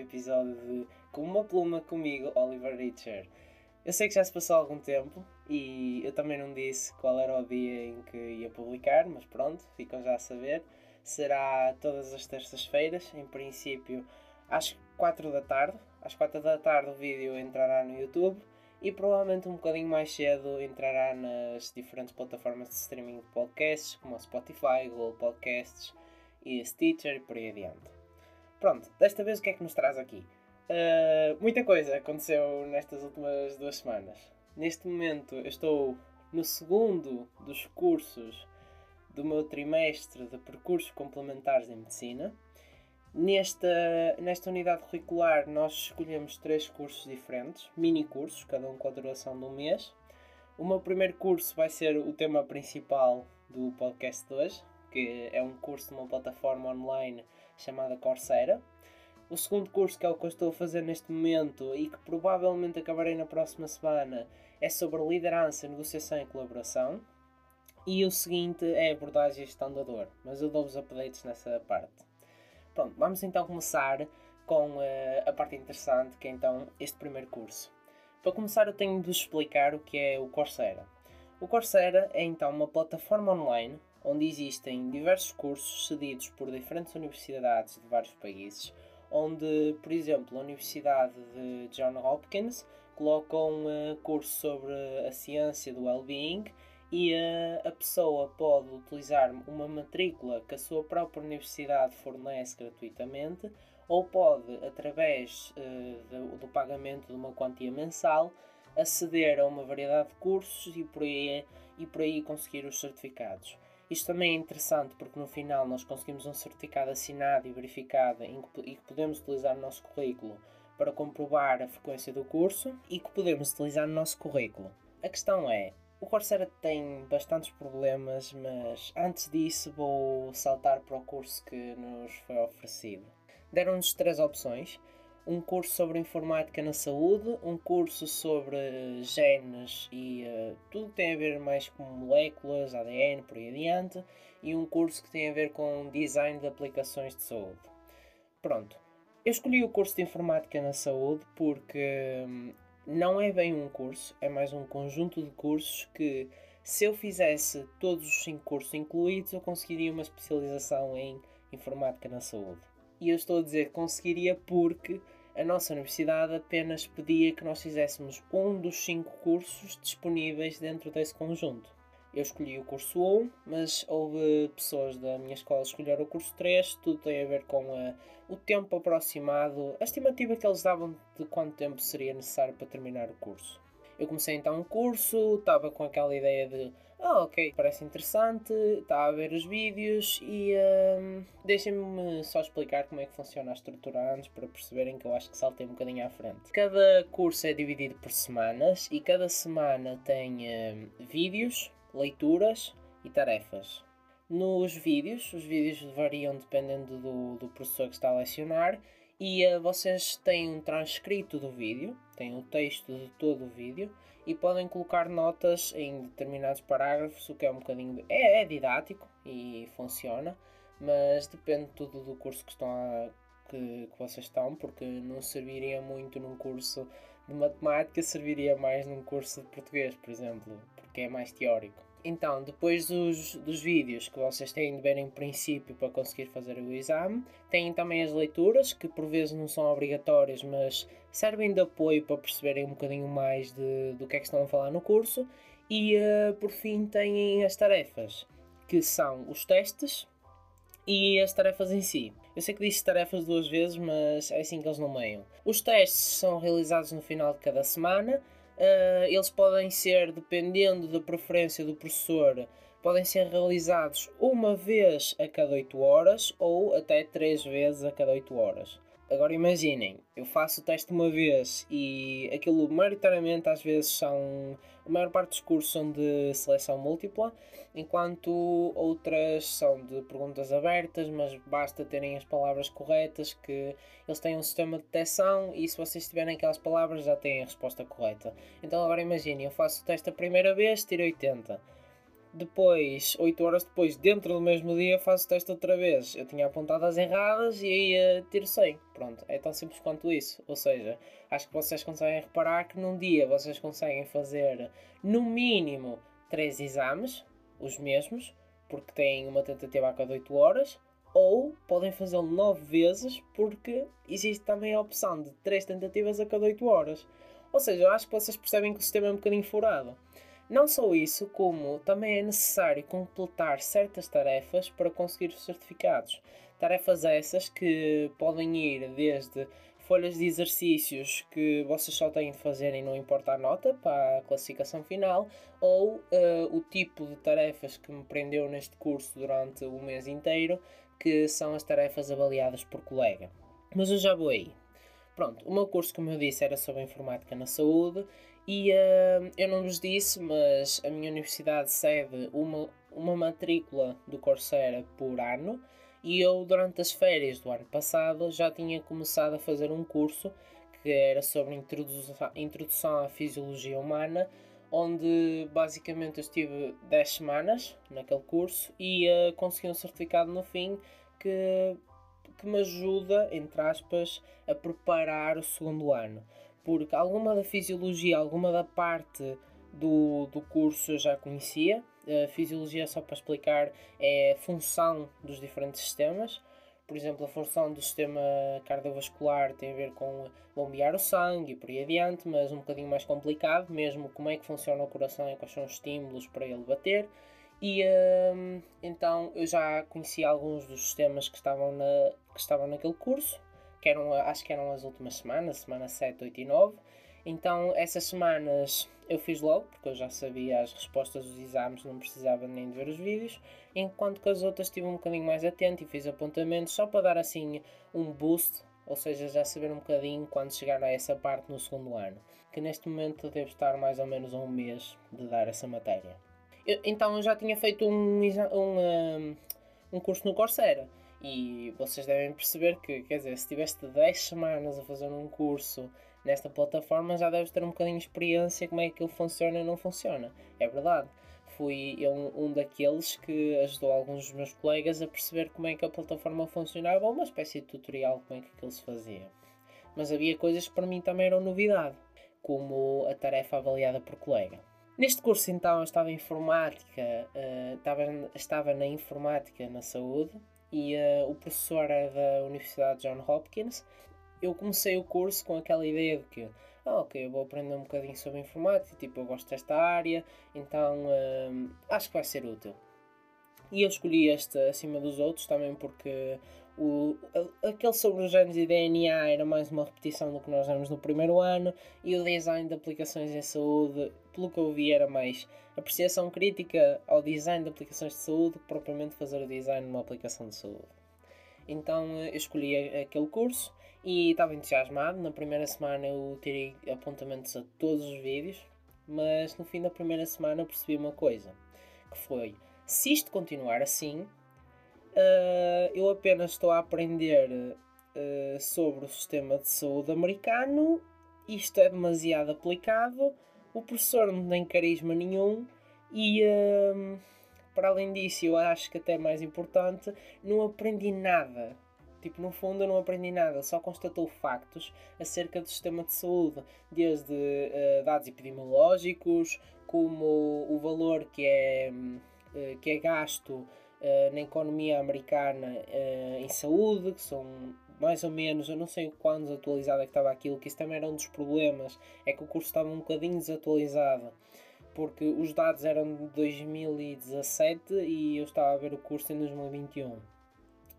episódio de Com uma Pluma comigo, Oliver Richer. Eu sei que já se passou algum tempo e eu também não disse qual era o dia em que ia publicar, mas pronto, ficam já a saber. Será todas as terças-feiras, em princípio às 4 da tarde. Às 4 da tarde o vídeo entrará no YouTube e provavelmente um bocadinho mais cedo entrará nas diferentes plataformas de streaming de podcasts, como a Spotify, Google Podcasts e Stitcher e por aí adiante. Pronto, desta vez o que é que nos traz aqui? Uh, muita coisa aconteceu nestas últimas duas semanas. Neste momento eu estou no segundo dos cursos do meu trimestre de percursos complementares em medicina. Nesta, nesta unidade curricular nós escolhemos três cursos diferentes, mini cursos, cada um com a duração de um mês. O meu primeiro curso vai ser o tema principal do podcast de hoje, que é um curso de uma plataforma online chamada Coursera. O segundo curso, que é o que eu estou a fazer neste momento e que provavelmente acabarei na próxima semana, é sobre liderança, negociação e colaboração. E o seguinte é abordagem e gestão da dor, mas eu dou-vos updates nessa parte. Pronto, vamos então começar com uh, a parte interessante, que é então este primeiro curso. Para começar, eu tenho de vos explicar o que é o Coursera. O Coursera é então uma plataforma online onde existem diversos cursos cedidos por diferentes universidades de vários países, onde, por exemplo, a Universidade de John Hopkins coloca um uh, curso sobre a ciência do well-being e a, a pessoa pode utilizar uma matrícula que a sua própria universidade fornece gratuitamente ou pode, através uh, do, do, pagamento de uma quantia mensal, aceder a uma variedade de cursos e por aí, e por aí conseguir os certificados. Isto também é interessante porque no final nós conseguimos um certificado assinado e verificado que, e que podemos utilizar no nosso currículo para comprovar a frequência do curso e que podemos utilizar no nosso currículo. A questão é, o Coursera tem bastantes problemas, mas antes disso vou saltar para o curso que nos foi oferecido. Deram-nos três opções: um curso sobre informática na saúde, um curso sobre genes e uh, tudo que tem a ver mais com moléculas, ADN, por aí adiante, e um curso que tem a ver com design de aplicações de saúde. Pronto. Eu escolhi o curso de informática na saúde porque hum, não é bem um curso, é mais um conjunto de cursos que, se eu fizesse todos os cinco cursos incluídos, eu conseguiria uma especialização em informática na saúde. E eu estou a dizer conseguiria porque a nossa universidade apenas pedia que nós fizéssemos um dos cinco cursos disponíveis dentro desse conjunto. Eu escolhi o curso 1, mas houve pessoas da minha escola que escolheram o curso 3. Tudo tem a ver com a, o tempo aproximado, a estimativa que eles davam de quanto tempo seria necessário para terminar o curso. Eu comecei então um curso, estava com aquela ideia de ah, ok, parece interessante, está a ver os vídeos e um, deixem-me só explicar como é que funciona a estrutura antes para perceberem que eu acho que saltei um bocadinho à frente. Cada curso é dividido por semanas e cada semana tem um, vídeos leituras e tarefas. Nos vídeos, os vídeos variam dependendo do, do professor que está a lecionar e uh, vocês têm um transcrito do vídeo, têm o texto de todo o vídeo e podem colocar notas em determinados parágrafos, o que é um bocadinho. De, é, é, didático e funciona, mas depende tudo do curso que, estão a, que, que vocês estão, porque não serviria muito num curso de matemática, serviria mais num curso de português, por exemplo, porque é mais teórico. Então, depois dos, dos vídeos que vocês têm de ver em princípio para conseguir fazer o exame, têm também as leituras, que por vezes não são obrigatórias, mas servem de apoio para perceberem um bocadinho mais de, do que é que estão a falar no curso. E uh, por fim, têm as tarefas, que são os testes e as tarefas em si. Eu sei que disse tarefas duas vezes, mas é assim que eles nomeiam. Os testes são realizados no final de cada semana Uh, eles podem ser, dependendo da preferência do professor, podem ser realizados uma vez a cada 8 horas ou até 3 vezes a cada 8 horas. Agora imaginem, eu faço o teste uma vez e aquilo maioritariamente às vezes são. A maior parte dos cursos são de seleção múltipla, enquanto outras são de perguntas abertas, mas basta terem as palavras corretas, que eles têm um sistema de detecção e se vocês tiverem aquelas palavras já têm a resposta correta. Então agora imaginem, eu faço o teste a primeira vez, tiro 80 depois, 8 horas depois, dentro do mesmo dia, faço o teste outra vez. Eu tinha apontado as erradas e aí uh, tiro 100. Pronto, é tão simples quanto isso. Ou seja, acho que vocês conseguem reparar que num dia vocês conseguem fazer no mínimo 3 exames, os mesmos, porque têm uma tentativa a cada 8 horas, ou podem fazê-lo 9 vezes, porque existe também a opção de 3 tentativas a cada 8 horas. Ou seja, acho que vocês percebem que o sistema é um bocadinho furado. Não só isso, como também é necessário completar certas tarefas para conseguir os certificados. Tarefas essas que podem ir desde folhas de exercícios que vocês só têm de fazer e não importa a nota para a classificação final, ou uh, o tipo de tarefas que me prendeu neste curso durante o mês inteiro, que são as tarefas avaliadas por colega. Mas eu já vou aí. Pronto, o meu curso, como eu disse, era sobre informática na saúde e uh, eu não vos disse, mas a minha universidade cede uma, uma matrícula do Coursera por ano e eu, durante as férias do ano passado, já tinha começado a fazer um curso que era sobre introdução, introdução à fisiologia humana, onde basicamente eu estive 10 semanas naquele curso e uh, consegui um certificado no fim que, que me ajuda, entre aspas, a preparar o segundo ano porque alguma da fisiologia, alguma da parte do, do curso eu já conhecia. A fisiologia, só para explicar, é a função dos diferentes sistemas. Por exemplo, a função do sistema cardiovascular tem a ver com bombear o sangue e por aí adiante, mas um bocadinho mais complicado, mesmo como é que funciona o coração e quais são os estímulos para ele bater. E hum, então eu já conhecia alguns dos sistemas que estavam, na, que estavam naquele curso que eram, acho que eram as últimas semanas, semana 7, 8 e 9. Então, essas semanas eu fiz logo, porque eu já sabia as respostas dos exames, não precisava nem de ver os vídeos, enquanto que as outras estive um bocadinho mais atento e fiz apontamentos só para dar assim um boost, ou seja, já saber um bocadinho quando chegar a essa parte no segundo ano, que neste momento devo estar mais ou menos a um mês de dar essa matéria. Eu, então eu já tinha feito um, um, um, curso no Coursera e vocês devem perceber que, quer dizer, se tiveste 10 semanas a fazer um curso nesta plataforma, já deves ter um bocadinho de experiência como é que ele funciona e não funciona. É verdade. Fui eu um, um daqueles que ajudou alguns dos meus colegas a perceber como é que a plataforma funcionava, uma espécie de tutorial como é que aquilo se fazia. Mas havia coisas que para mim também eram novidade, como a tarefa avaliada por colega. Neste curso, então, eu estava em informática, uh, estava, estava na informática na saúde e uh, o professor é da Universidade John Hopkins. Eu comecei o curso com aquela ideia de que, ah, ok, eu vou aprender um bocadinho sobre informática, tipo, eu gosto desta área, então uh, acho que vai ser útil. E eu escolhi este acima dos outros também porque o, aquele sobre os genes e DNA era mais uma repetição do que nós vemos no primeiro ano e o design de aplicações em saúde, pelo que eu vi, era mais apreciação crítica ao design de aplicações de saúde que propriamente fazer o design de uma aplicação de saúde. Então eu escolhi aquele curso e estava entusiasmado. Na primeira semana eu tirei apontamentos a todos os vídeos, mas no fim da primeira semana eu percebi uma coisa, que foi, se isto continuar assim, uh, eu apenas estou a aprender uh, sobre o sistema de saúde americano, isto é demasiado aplicado, o professor não tem carisma nenhum. E um, para além disso, eu acho que até mais importante, não aprendi nada. Tipo, no fundo eu não aprendi nada, só constatou factos acerca do sistema de saúde, desde uh, dados epidemiológicos, como o valor que é, uh, que é gasto uh, na economia americana em saúde, que são mais ou menos, eu não sei o quão desatualizado é que estava aquilo, que isso também era um dos problemas, é que o curso estava um bocadinho desatualizado, porque os dados eram de 2017 e eu estava a ver o curso em 2021. Uh,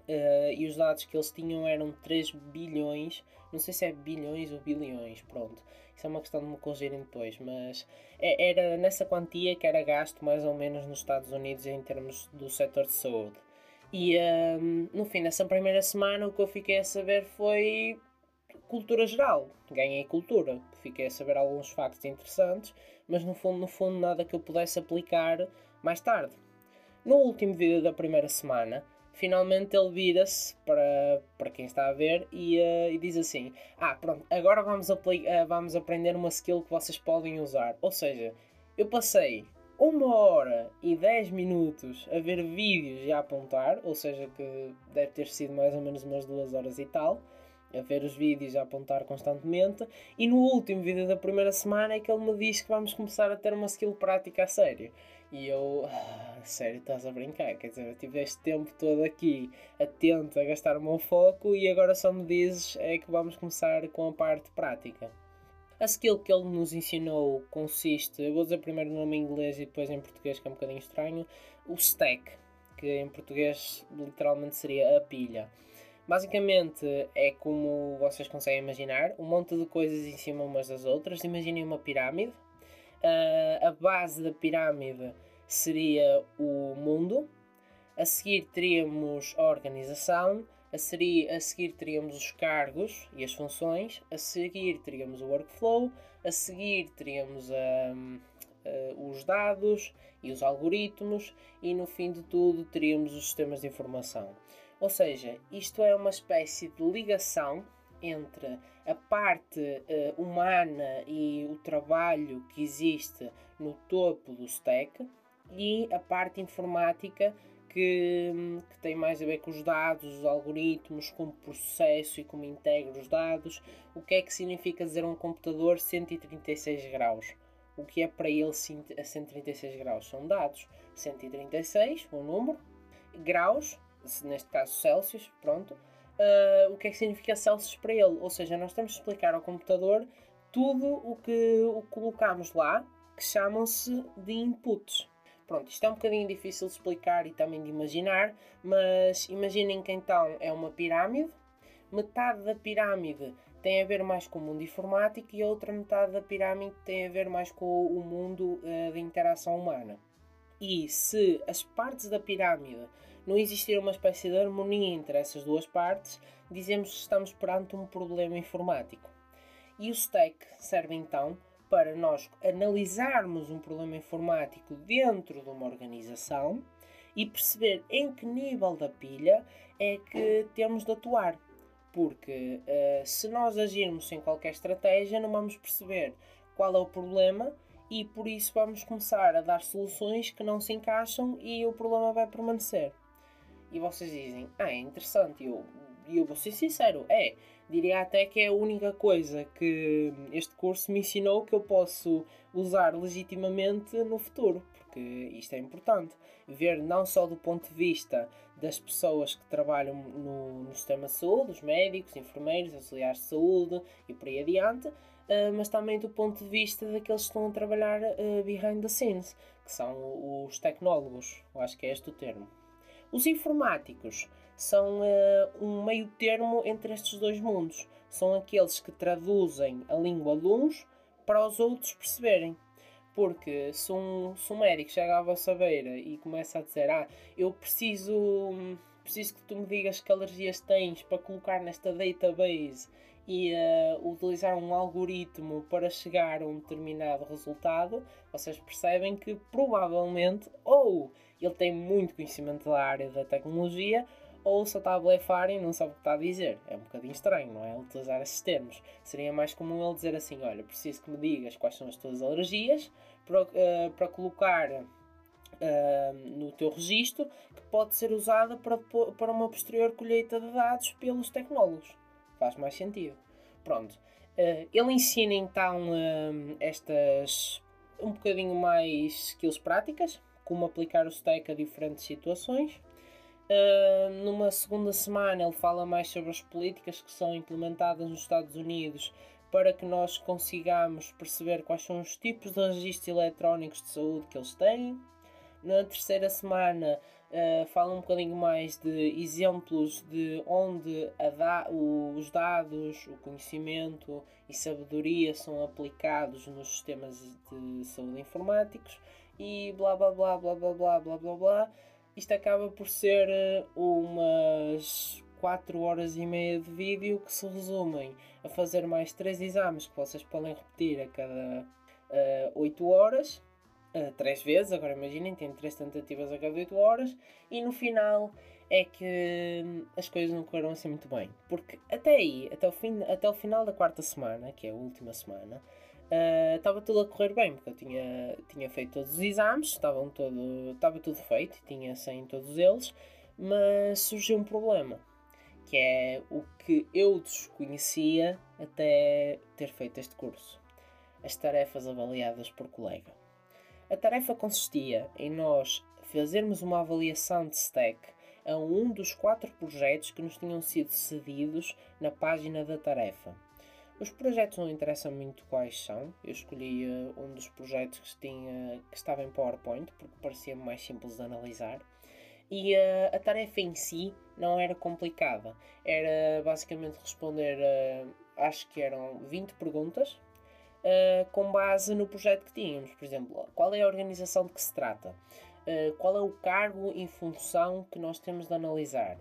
eh, e os dados que eles tinham eram 3 bilhões, não sei se é bilhões ou bilhões, pronto. Isso é uma questão de me corrigirem depois, mas é, era nessa quantia que era gasto mais ou menos nos Estados Unidos em termos do setor de saúde. E um, no fim dessa primeira semana o que eu fiquei a saber foi cultura geral. Ganhei cultura. Fiquei a saber alguns factos interessantes, mas no fundo, no fundo nada que eu pudesse aplicar mais tarde. No último vídeo da primeira semana, finalmente ele vira-se para, para quem está a ver e, uh, e diz assim: Ah, pronto, agora vamos, uh, vamos aprender uma skill que vocês podem usar. Ou seja, eu passei uma hora e 10 minutos a ver vídeos e a apontar, ou seja, que deve ter sido mais ou menos umas duas horas e tal, a ver os vídeos, a apontar constantemente. E no último vídeo da primeira semana é que ele me diz que vamos começar a ter uma skill prática a sério. E eu, ah, sério, estás a brincar? Quer dizer, eu tive este tempo todo aqui atento a gastar o meu foco e agora só me dizes é que vamos começar com a parte prática. A skill que ele nos ensinou consiste, eu vou dizer primeiro o nome em inglês e depois em português, que é um bocadinho estranho, o stack, que em português literalmente seria a pilha. Basicamente é como vocês conseguem imaginar, um monte de coisas em cima umas das outras. Imaginem uma pirâmide. Uh, a base da pirâmide seria o mundo. A seguir teríamos a organização, a, seguir, a seguir teríamos os cargos e as funções, a seguir teríamos o workflow, a seguir teríamos um, uh, os dados e os algoritmos e no fim de tudo teríamos os sistemas de informação. Ou seja, isto é uma espécie de ligação entre a parte uh, humana e o trabalho que existe no topo do stack e a parte informática que, que, tem mais a ver com os dados, os algoritmos, como processo e como integra os dados. O que é que significa dizer um computador 136 graus? O que é para ele a 136 graus? São dados. 136, um número, graus, neste caso Celsius, pronto. Uh, o que é que significa Celsius para ele? Ou seja, nós temos de explicar ao computador tudo o que o colocamos lá, que chamam-se de inputs. Pronto, isto é um bocadinho difícil de explicar e também de imaginar, mas imaginem que então é uma pirâmide, metade da pirâmide tem a ver mais com o mundo informático e a outra metade da pirâmide tem a ver mais com o mundo uh, de interação humana. E se as partes da pirâmide não existir uma espécie de harmonia entre essas duas partes, dizemos que estamos perante um problema informático. E o stack serve então para nós analisarmos um problema informático dentro de uma organização e perceber em que nível da pilha é que temos de atuar. Porque uh, se nós agirmos sem qualquer estratégia, não vamos perceber qual é o problema e por isso vamos começar a dar soluções que não se encaixam e o problema vai permanecer. E vocês dizem, ah, é interessante, eu, eu vou ser sincero, é, diria até que é a única coisa que este curso me ensinou que eu posso usar legitimamente no futuro, porque isto é importante. Ver não só do ponto de vista das pessoas que trabalham no, no sistema de saúde, os médicos, enfermeiros, auxiliares de saúde e por aí adiante, mas também do ponto de vista daqueles que estão a trabalhar uh, behind the scenes, que são os tecnólogos, eu acho que é este o termo. Os informáticos são uh, um meio termo entre estes dois mundos. São aqueles que traduzem a língua de uns para os outros perceberem. Porque se um, se um médico chega à vossa beira e começa a dizer ah, eu preciso, preciso que tu me digas que alergias tens para colocar nesta database e uh, utilizar um algoritmo para chegar a um determinado resultado, vocês percebem que provavelmente ou ele tem muito conhecimento da área da tecnologia ou só está a blefar e não sabe o que está a dizer. É um bocadinho estranho, não é? Utilizar esses termos. Seria mais comum ele dizer assim: Olha, preciso que me digas quais são as tuas alergias para, uh, para colocar uh, no teu registro que pode ser usada para, para uma posterior colheita de dados pelos tecnólogos. Faz mais sentido. Pronto. Uh, ele ensina então estas um bocadinho mais skills práticas, como aplicar o stack a diferentes situações Uh, numa segunda semana, ele fala mais sobre as políticas que são implementadas nos Estados Unidos para que nós consigamos perceber quais são os tipos de registros eletrónicos de saúde que eles têm. Na terceira semana, uh, fala um bocadinho mais de exemplos de onde da os dados, o conhecimento e sabedoria são aplicados nos sistemas de saúde informáticos e blá blá blá blá blá blá blá blá blá. Isto acaba por ser eh, umas 4 horas e meia de vídeo que se resumem a fazer mais 3 exames que vocês podem repetir a cada uh, 8 horas, uh, 3 vezes, agora imaginem, tem 3 tentativas a cada 8 horas, e no final é que hum, as coisas não correram assim muito bem. Porque até aí, até o, fim, até o final da quarta semana, que é a última semana, Uh, estava tudo a correr bem, porque eu tinha, tinha feito todos os exames, estavam estava tudo feito, tinha 100 todos eles, mas surgiu um problema, que é o que eu desconhecia até ter feito este curso: as tarefas avaliadas por colega. A tarefa consistia em nós fazermos uma avaliação de stack a um dos quatro projetos que nos tinham sido cedidos na página da tarefa. Os projetos não interessam muito quais são. Eu escolhi uh, um dos projetos que, tinha, que estava em PowerPoint porque parecia mais simples de analisar. E uh, a tarefa em si não era complicada. Era basicamente responder, uh, acho que eram 20 perguntas uh, com base no projeto que tínhamos. Por exemplo, qual é a organização de que se trata? Uh, qual é o cargo e função que nós temos de analisar?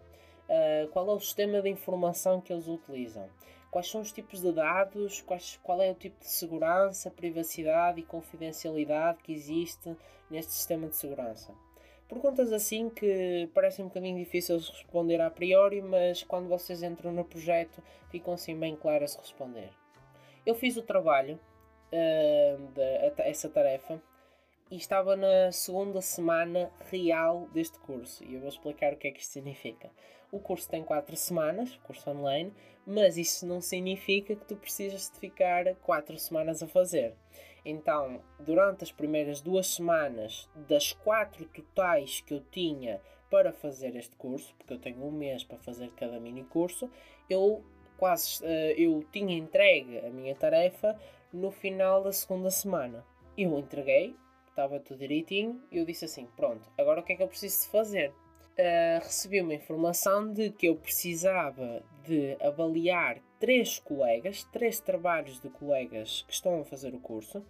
Uh, qual é o sistema de informação que eles utilizam? Quais são os tipos de dados? Quais, qual é o tipo de segurança, privacidade e confidencialidade que existe neste sistema de segurança? Perguntas assim que parecem um bocadinho difíceis de responder a priori, mas quando vocês entram no projeto ficam assim bem claras de responder. Eu fiz o trabalho essa tarefa e estava na segunda semana real deste curso. E eu vou explicar o que é que isto significa. O curso tem 4 semanas, curso online, mas isso não significa que tu precisas de ficar 4 semanas a fazer. Então, durante as primeiras duas semanas, das quatro totais que eu tinha para fazer este curso, porque eu tenho um mês para fazer cada mini curso, eu quase uh, eu tinha entregue a minha tarefa no final da segunda semana. Eu entreguei, estava tudo direitinho, e eu disse assim: pronto, agora o que é que eu preciso de fazer? Uh, recebi uma informação de que eu precisava de avaliar três colegas, três trabalhos de colegas que estão a fazer o curso,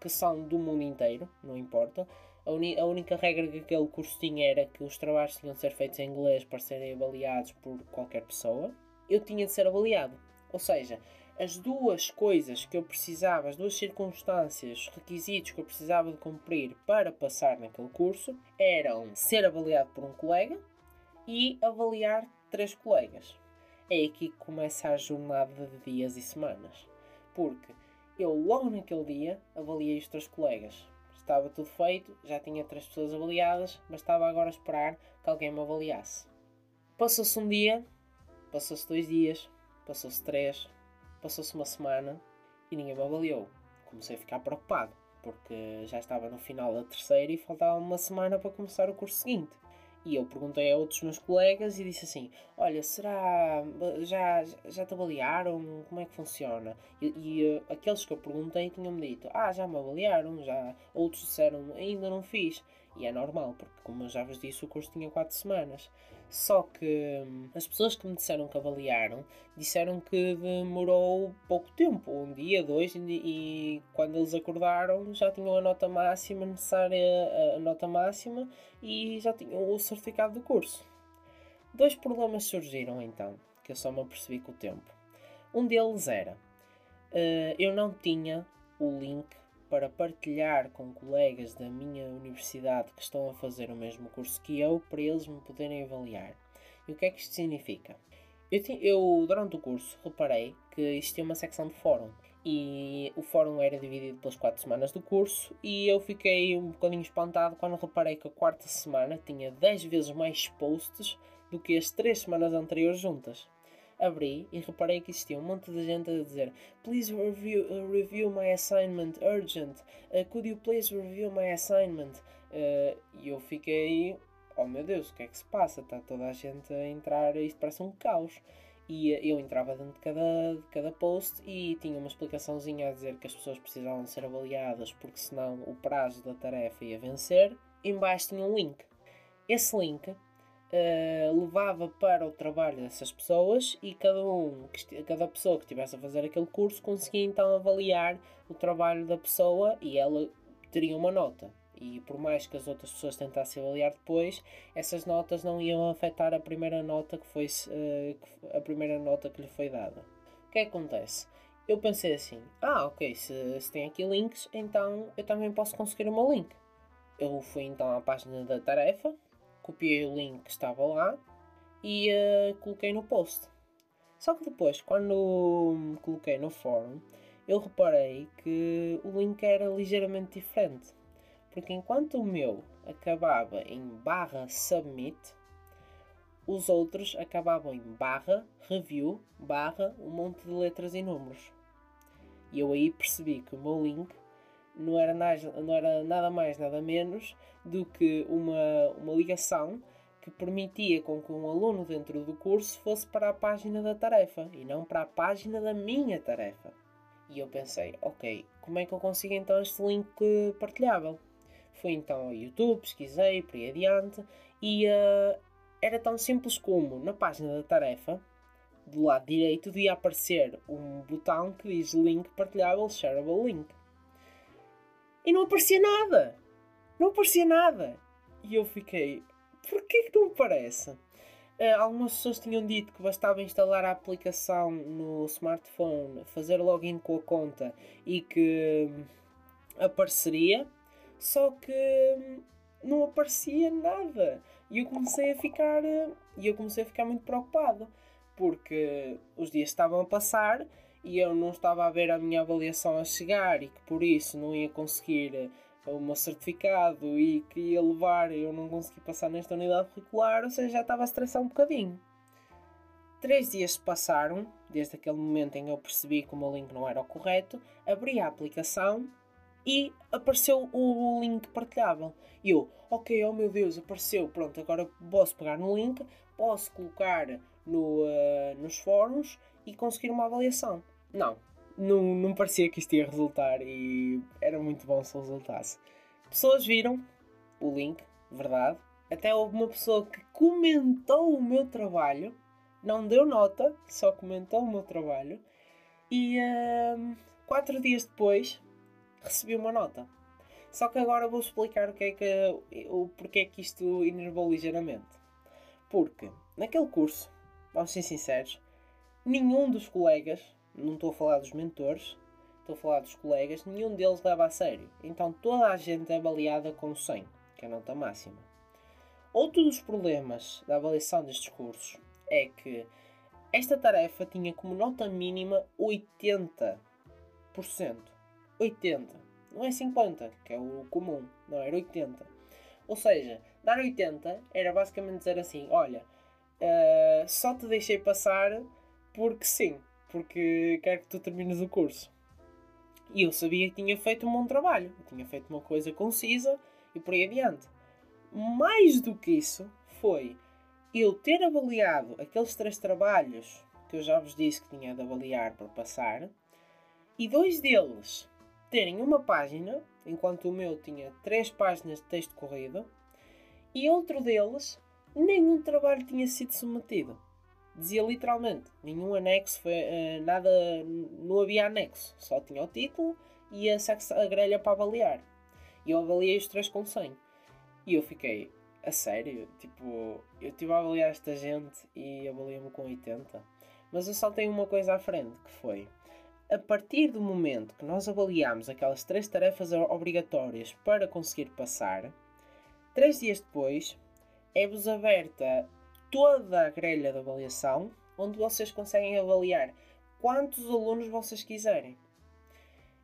que, são do mundo inteiro, não importa. A, a, única regra que aquele curso tinha era que os trabalhos tinham de ser feitos em inglês para serem avaliados por qualquer pessoa. Eu tinha de ser avaliado. Ou seja, as duas coisas que eu precisava, as duas circunstâncias, requisitos que eu precisava de cumprir para passar naquele curso eram ser avaliado por um colega e avaliar três colegas. É aqui que começa a jornada de dias e semanas. Porque eu logo naquele dia avaliei os três colegas. Estava tudo feito, já tinha três pessoas avaliadas, mas estava agora a esperar que alguém me avaliasse. Passou-se um dia, passou-se dois dias, passou-se três, Passou-se uma semana e ninguém me avaliou. Comecei a ficar preocupado, porque já estava no final da terceira e faltava uma semana para começar o curso seguinte. E eu perguntei a outros meus colegas e disse assim: Olha, será. Já, já te avaliaram? Como é que funciona? E, e uh, aqueles que eu perguntei tinham-me dito: Ah, já me avaliaram, já. Outros disseram: Ainda não fiz. E é normal, porque como eu já vos disse, o curso tinha 4 semanas. Só que hum, as pessoas que me disseram que avaliaram disseram que demorou pouco tempo, um dia, dois, e, e quando eles acordaram já tinham a nota máxima necessária, a nota máxima e já tinham o certificado do curso. Dois problemas surgiram então, que eu só me apercebi com o tempo. Um deles era uh, eu não tinha o link para partilhar com colegas da minha universidade que estão a fazer o mesmo curso que eu, para eles me poderem avaliar. E o que é que isto significa? Eu, eu durante o curso, reparei que existia uma secção de fórum e o fórum era dividido pelas quatro semanas do curso e eu fiquei um bocadinho espantado quando reparei que a quarta semana tinha 10 vezes mais posts do que as três semanas anteriores juntas abri e reparei que existia um monte de gente a dizer Please review, uh, review my assignment urgent. Uh, could you please review my assignment? Uh, e eu fiquei, oh meu Deus, o que é que se passa? Está toda a gente a entrar, isto parece um caos. E uh, eu entrava dentro de cada, de cada post e tinha uma explicaçãozinha a dizer que as pessoas precisavam ser avaliadas porque senão o prazo da tarefa ia vencer. Embaixo tinha um link. Esse link uh, levava para o trabalho dessas pessoas e cada um, cada pessoa que estivesse a fazer aquele curso conseguia então avaliar o trabalho da pessoa e ela teria uma nota. E por mais que as outras pessoas tentassem avaliar depois, essas notas não iam afetar a primeira nota que foi uh, a primeira nota que lhe foi dada. O que é que acontece? Eu pensei assim: ah, ok, se, se tem aqui links, então eu também posso conseguir o meu link. Eu fui então à página da tarefa, copiei o link que estava lá e uh, coloquei no post. Só que depois, quando coloquei no fórum, eu reparei que o link era ligeiramente diferente. Porque enquanto o meu acabava em barra submit, os outros acabavam em barra review barra um monte de letras e números. E eu aí percebi que o meu link não era, não era nada mais, nada menos do que uma, uma ligação que permitia com que um aluno dentro do curso fosse para a página da tarefa e não para a página da minha tarefa. E eu pensei, ok, como é que eu consigo então este link partilhável? Fui então ao YouTube, pesquisei, por aí adiante, e uh, era tão simples como na página da tarefa, do lado direito, devia aparecer um botão que diz link partilhável, shareable link. E não aparecia nada! Não aparecia nada! E eu fiquei, porquê que não aparece? Uh, algumas pessoas tinham dito que bastava instalar a aplicação no smartphone, fazer login com a conta e que hum, apareceria, só que hum, não aparecia nada. E eu comecei a ficar, uh, e eu comecei a ficar muito preocupado, porque os dias estavam a passar e eu não estava a ver a minha avaliação a chegar e que por isso não ia conseguir o meu certificado e que ia levar eu não consegui passar nesta unidade curricular, ou seja, já estava a estressar um bocadinho. Três dias se passaram, desde aquele momento em que eu percebi que o meu link não era o correto, abri a aplicação e apareceu o link partilhável. E eu, ok, oh meu Deus, apareceu, pronto, agora posso pegar no link, posso colocar no, uh, nos fóruns e conseguir uma avaliação. Não, não, não parecia que isto ia resultar e era muito bom se resultasse. Pessoas viram o link, verdade. Até houve uma pessoa que comentou o meu trabalho, não deu nota, só comentou o meu trabalho. E uh, quatro dias depois recebi uma nota. Só que agora vou explicar o que é que, o porquê que isto enervou ligeiramente. Porque naquele curso, vamos ser sinceros, nenhum dos colegas não estou a falar dos mentores, estou a falar dos colegas, nenhum deles leva a sério. Então toda a gente é avaliada com 100, que é a nota máxima. Outro dos problemas da avaliação destes cursos é que esta tarefa tinha como nota mínima 80%. 80. Não é 50, que é o comum. Não, era 80. Ou seja, dar 80 era basicamente dizer assim: olha, uh, só te deixei passar porque sim porque quero que tu termines o curso. E eu sabia que tinha feito um bom trabalho, tinha feito uma coisa concisa e por aí adiante. Mais do que isso, foi eu ter avaliado aqueles três trabalhos que eu já vos disse que tinha de avaliar para passar, e dois deles terem uma página, enquanto o meu tinha três páginas de texto corrido, e outro deles nenhum trabalho tinha sido submetido dizia literalmente, nenhum anexo, foi, uh, nada, não havia anexo, só tinha o título e a, a grelha para avaliar. E eu avaliei os três com 100. E eu fiquei, a sério, tipo, eu estive a avaliar esta gente e avaliei-me com 80. Mas eu só tenho uma coisa à frente, que foi, a partir do momento que nós avaliamos aquelas três tarefas obrigatórias para conseguir passar, três dias depois, é-vos aberta toda a grelha de avaliação, onde vocês conseguem avaliar quantos alunos vocês quiserem.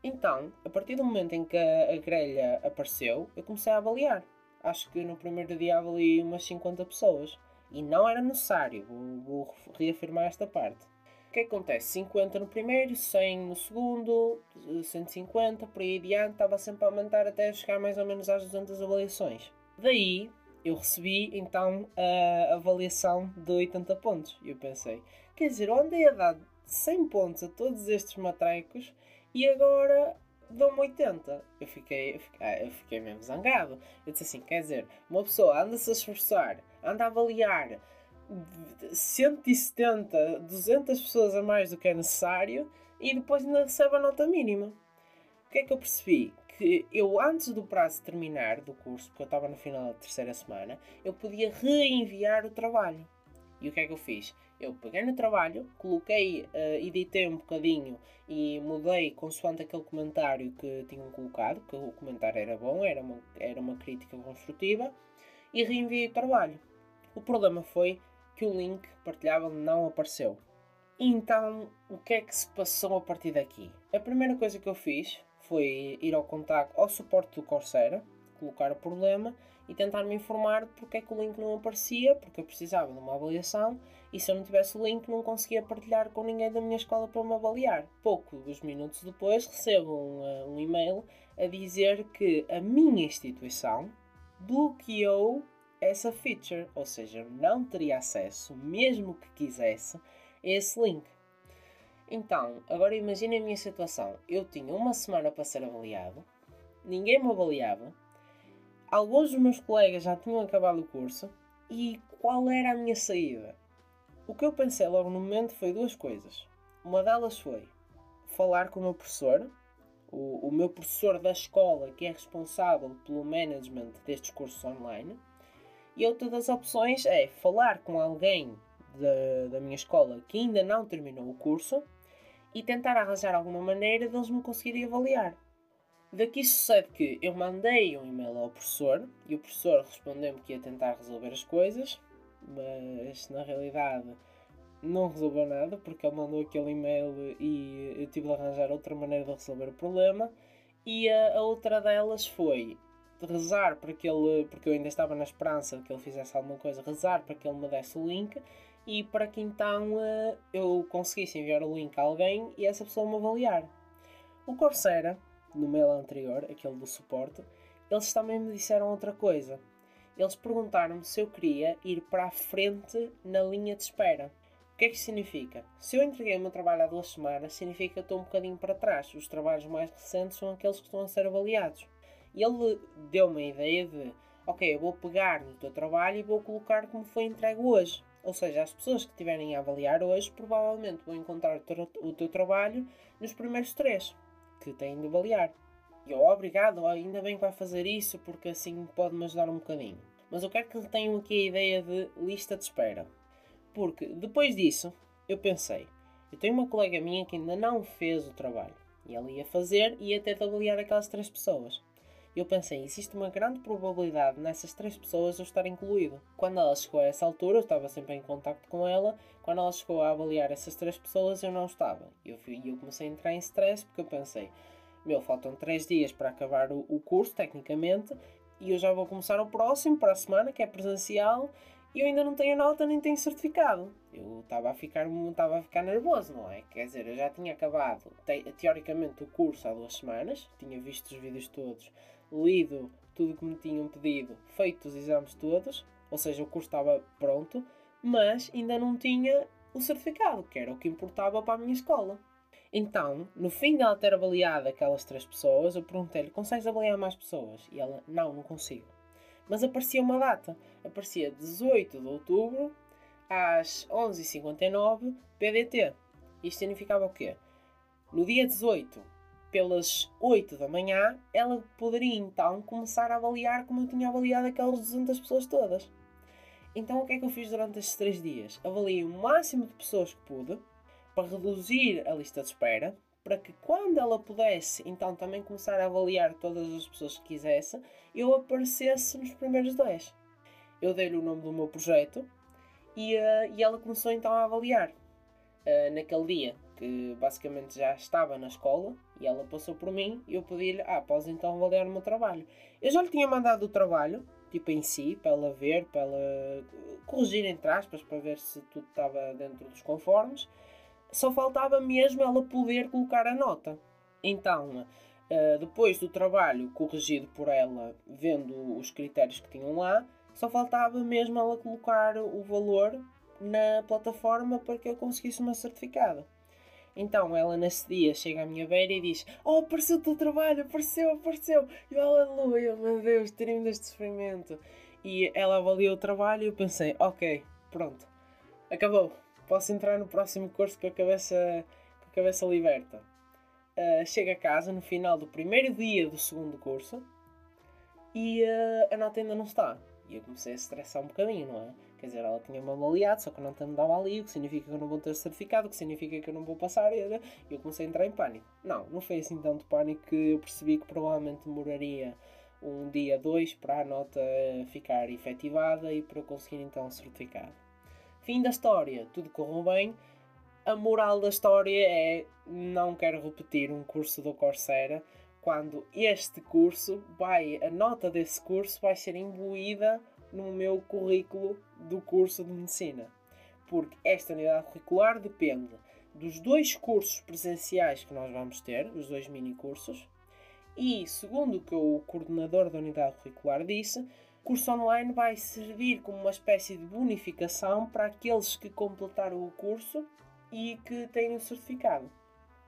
Então, a partir do momento em que a, grelha apareceu, eu comecei a avaliar. Acho que no primeiro dia avaliei umas 50 pessoas. E não era necessário, vou, vou reafirmar esta parte. O que, é que acontece? 50 no primeiro, 100 no segundo, 150, por aí adiante, estava sempre a aumentar até chegar mais ou menos às 200 avaliações. Daí, eu recebi então a avaliação de 80 pontos. E eu pensei, quer dizer, eu andei a dar 100 pontos a todos estes matrecos e agora dão-me 80. Eu fiquei, eu fiquei, eu fiquei mesmo zangado. Eu disse assim, quer dizer, uma pessoa anda-se a esforçar, anda a avaliar 170, 200 pessoas a mais do que é necessário e depois ainda recebe a nota mínima. O que é que eu percebi? Que eu, antes do prazo terminar do curso, porque eu estava no final da terceira semana, eu podia reenviar o trabalho. E o que é que eu fiz? Eu peguei no trabalho, coloquei, uh, editei um bocadinho e mudei consoante aquele comentário que tinham colocado, que o comentário era bom, era uma, era uma crítica construtiva, e reenviei o trabalho. O problema foi que o link partilhável não apareceu. Então, o que é que se passou a partir daqui? A primeira coisa que eu fiz foi ir ao contacto, ao suporte do Coursera, colocar o problema e tentar me informar porque é que o link não aparecia, porque eu precisava de uma avaliação e se eu não tivesse o link não conseguia partilhar com ninguém da minha escola para me avaliar. Poucos minutos depois recebo um, eh, um e-mail a dizer que a minha instituição bloqueou essa feature, ou seja, não teria acesso, mesmo que quisesse, a esse link. Então, agora imagine a minha situação. Eu tinha uma semana para ser avaliado, ninguém me avaliava, Alguns dos meus colegas já tinham acabado o curso e qual era a minha saída? O que eu pensei logo no momento foi duas coisas. Uma delas foi falar com o meu professor, o, o meu professor da escola que é responsável pelo management destes cursos online. E outra das opções é falar com alguém da minha escola que ainda não terminou o curso e tentar arranjar alguma maneira deles me conseguirem avaliar. Daqui sucede que eu mandei um e-mail ao professor e o professor respondeu-me que ia tentar resolver as coisas, mas na realidade não resolveu nada porque ele mandou aquele e-mail e eu tive de arranjar outra maneira de resolver o problema. E a, a outra delas foi rezar para que ele, porque eu ainda estava na esperança de que ele fizesse alguma coisa, rezar para que ele me desse o link e para que então uh, eu conseguisse enviar o link a alguém e essa pessoa me avaliar. O Coursera no mail anterior, aquele do suporte, eles também me disseram outra coisa. Eles perguntaram-me se eu queria ir para a frente na linha de espera. O que é que significa? Se eu entreguei o meu trabalho há duas semanas, significa que estou um bocadinho para trás. Os trabalhos mais recentes são aqueles que estão a ser avaliados. E ele deu-me a ideia de: ok, eu vou pegar no teu trabalho e vou colocar como foi entregue hoje. Ou seja, as pessoas que estiverem a avaliar hoje provavelmente vão encontrar o teu, trabalho nos primeiros três que têm de avaliar. E eu, obrigado, ainda bem que vai fazer isso porque assim pode-me ajudar um bocadinho. Mas eu quero que tenham aqui a ideia de lista de espera. Porque depois disso, eu pensei, eu tenho uma colega minha que ainda não fez o trabalho. E ela ia fazer e ia de avaliar aquelas três pessoas. Eu pensei, existe uma grande probabilidade nessas três pessoas eu estar incluído. Quando ela chegou a essa altura, eu estava sempre em contato com ela. Quando ela chegou a avaliar essas três pessoas, eu não estava. E eu, eu comecei a entrar em stress porque eu pensei, meu, faltam três dias para acabar o, o curso, tecnicamente, e eu já vou começar o próximo, para a semana, que é presencial, e eu ainda não tenho nota nem tenho certificado. Eu estava a ficar estava a ficar nervoso, não é? Quer dizer, eu já tinha acabado te, teoricamente o curso há duas semanas, tinha visto os vídeos todos, lido tudo o que me tinham pedido, feito os exames todos, ou seja, o curso estava pronto, mas ainda não tinha o certificado, que era o que importava para a minha escola. Então, no fim dela ter avaliado aquelas três pessoas, eu perguntei-lhe: consegues avaliar mais pessoas? E ela: não, não consigo. Mas aparecia uma data, aparecia 18 de outubro às 11h59 PDT. Isto significava o quê? No dia 18 pelas 8 da manhã, ela poderia então começar a avaliar como eu tinha avaliado aquelas 200 pessoas todas. Então o que é que eu fiz durante estes 3 dias? Avaliei o máximo de pessoas que pude para reduzir a lista de espera, para que quando ela pudesse então também começar a avaliar todas as pessoas que quisesse, eu aparecesse nos primeiros 10. Eu dei-lhe o nome do meu projeto e, uh, e ela começou então a avaliar. Uh, naquele dia que basicamente já estava na escola e ela passou por mim e eu pedi-lhe, ah, podes então avaliar o meu trabalho. Eu já lhe tinha mandado o trabalho, tipo em si, para ela ver, para ela corrigir entre aspas, para ver se tudo estava dentro dos conformes. Só faltava mesmo ela poder colocar a nota. Então, uh, depois do trabalho corrigido por ela, vendo os critérios que tinham lá, só faltava mesmo ela colocar o valor na plataforma para que eu conseguisse uma certificado. Então ela nesse dia chega à minha beira e diz: Oh, apareceu o teu trabalho, apareceu, apareceu. E eu, aleluia, meu Deus, tirei-me deste sofrimento. E ela avaliou o trabalho e eu pensei: Ok, pronto, acabou. Posso entrar no próximo curso com a cabeça, com a cabeça liberta. Uh, chego a casa no final do primeiro dia do segundo curso e uh, a nota ainda não está. E eu comecei a estressar um bocadinho, não é? Quer dizer, ela tinha-me avaliado, só que não te dava ali, o que significa que eu não vou ter certificado, o que significa que eu não vou passar. E eu comecei a entrar em pânico. Não, não foi assim tanto pânico que eu percebi que provavelmente demoraria um dia, dois para a nota ficar efetivada e para eu conseguir então o certificado. Fim da história, tudo correu bem. a moral da história é não quero repetir um curso do Coursera quando este curso vai, a nota desse curso vai ser imbuída no meu currículo do curso de medicina. Porque esta unidade curricular depende dos dois cursos presenciais que nós vamos ter, os dois mini cursos, e segundo o que o coordenador da unidade curricular disse, o curso online vai servir como uma espécie de bonificação para aqueles que completaram o curso e que têm o certificado.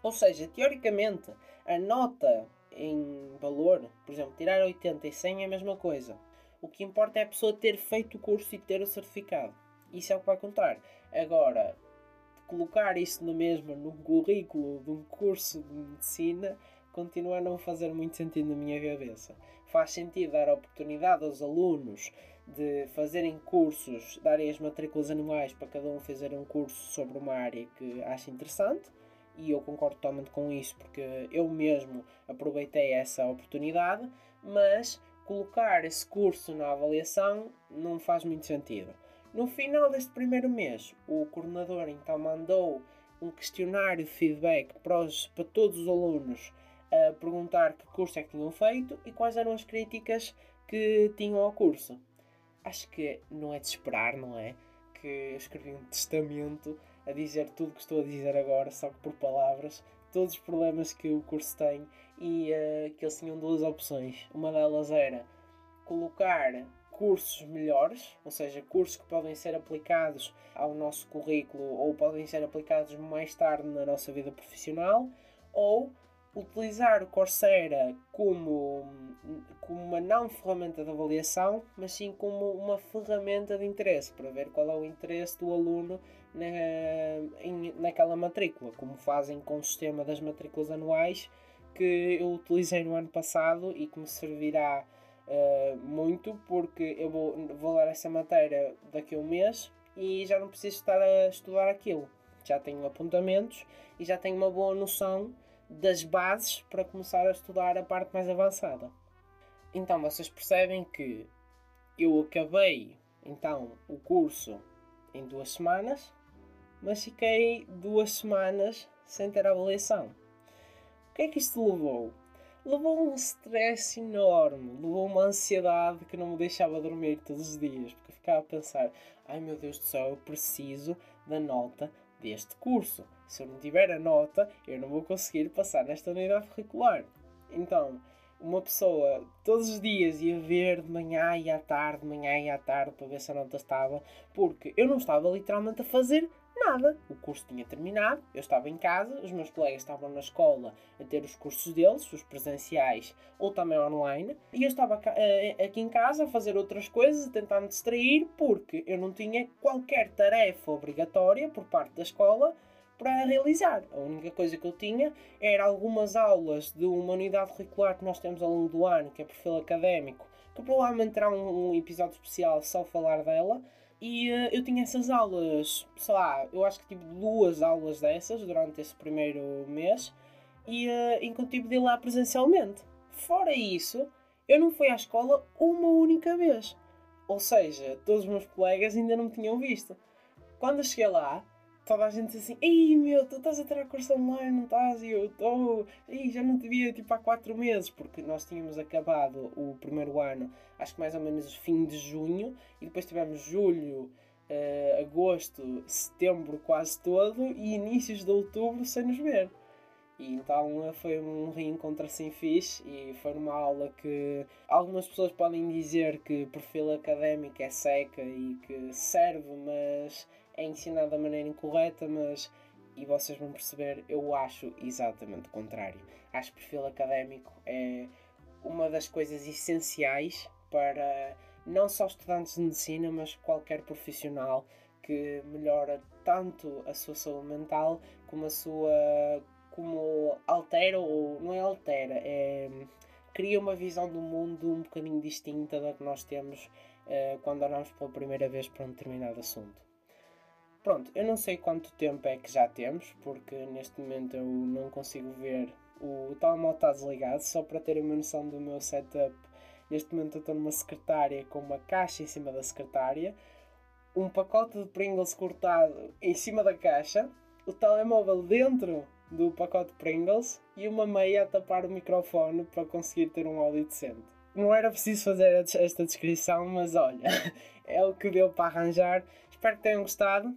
Ou seja, teoricamente, a nota em valor, por exemplo, tirar 80 e 100 é a mesma coisa. O que importa é a pessoa ter feito o curso e ter o certificado. Isso é o que vai contar. Agora, colocar isso na mesma no currículo de um curso de medicina continua a não fazer muito sentido na minha cabeça. Faz sentido dar a oportunidade aos alunos de fazerem cursos, darem as matrículas anuais para cada um fazer um curso sobre uma área que acha interessante, e eu concordo totalmente com isso porque eu mesmo aproveitei essa oportunidade, mas colocar esse curso na avaliação não faz muito sentido. No final deste primeiro mês, o coordenador então mandou um questionário de feedback para, os, para todos os alunos a perguntar que curso é que tinham feito e quais eram as críticas que tinham ao curso. Acho que não é de esperar, não é? Que eu escrevi um testamento a dizer tudo o que estou a dizer agora, só que por palavras, todos os problemas que o curso tem e uh, que eles tinham duas opções. Uma delas era colocar cursos melhores, ou seja, cursos que podem ser aplicados ao nosso currículo ou podem ser aplicados mais tarde na nossa vida profissional, ou utilizar o Coursera como, como uma não ferramenta de avaliação, mas sim como uma ferramenta de interesse, para ver qual é o interesse do aluno na, em, naquela matrícula, como fazem com o sistema das matrículas anuais que eu utilizei no ano passado e que me servirá uh, muito porque eu vou, vou dar essa matéria daqui a um mês e já não preciso estar a estudar aquilo. Já tenho apontamentos e já tenho uma boa noção das bases para começar a estudar a parte mais avançada. Então vocês percebem que eu acabei então o curso em duas semanas mas fiquei duas semanas sem ter avaliação. Que é que isto levou? Levou um stress enorme, levou uma ansiedade que não me deixava dormir todos os dias, porque ficava a pensar: ai meu Deus do céu, eu preciso da nota deste curso. Se eu não tiver a nota, eu não vou conseguir passar nesta unidade curricular. Então, uma pessoa todos os dias ia ver de manhã e à tarde, de manhã e à tarde, para ver se a nota estava, porque eu não estava literalmente a fazer Nada. O curso tinha terminado, eu estava em casa, os meus colegas estavam na escola a ter os cursos deles, os presenciais ou também online, e eu estava eh, aqui em casa a fazer outras coisas, a tentar me distrair, porque eu não tinha qualquer tarefa obrigatória por parte da escola para realizar. A única coisa que eu tinha era algumas aulas de uma unidade curricular que nós temos ao longo do ano, que é perfil académico, que provavelmente terá um, um episódio especial só falar dela e uh, eu tinha essas aulas, sei lá, eu acho que tive duas aulas dessas durante esse primeiro mês e uh, enquanto tive de ir lá presencialmente. Fora isso, eu não fui à escola uma única vez. Ou seja, todos os meus colegas ainda não me tinham visto. Quando eu cheguei lá, toda a gente assim, ei meu, tu estás a tirar curso online, não estás? E eu estou, ei, já não te via tipo há 4 meses, porque nós tínhamos acabado o primeiro ano, acho que mais ou menos fim de junho, e depois tivemos julho, uh, agosto, setembro quase todo, e inícios de outubro sem nos ver. E então foi um reencontro assim fixe e foi numa aula que algumas pessoas podem dizer que perfil académico é seca e que serve, mas é ensinado da maneira incorreta, mas e vocês vão perceber, eu acho exatamente o contrário. Acho que perfil académico é uma das coisas essenciais para não só estudantes de medicina, mas qualquer profissional que melhora tanto a sua saúde mental como a sua como altera ou não é altera, é cria uma visão do mundo um bocadinho distinta da que nós temos uh, quando olhamos pela primeira vez para um determinado assunto. Pronto, eu não sei quanto tempo é que já temos, porque neste momento eu não consigo ver. O telemóvel está desligado, só para terem uma noção do meu setup. Neste momento eu estou numa secretária com uma caixa em cima da secretária, um pacote de Pringles cortado em cima da caixa, o telemóvel dentro do pacote Pringles e uma meia a tapar o microfone para conseguir ter um áudio decente. Não era preciso fazer esta descrição, mas olha, é o que deu para arranjar. Espero que tenham gostado.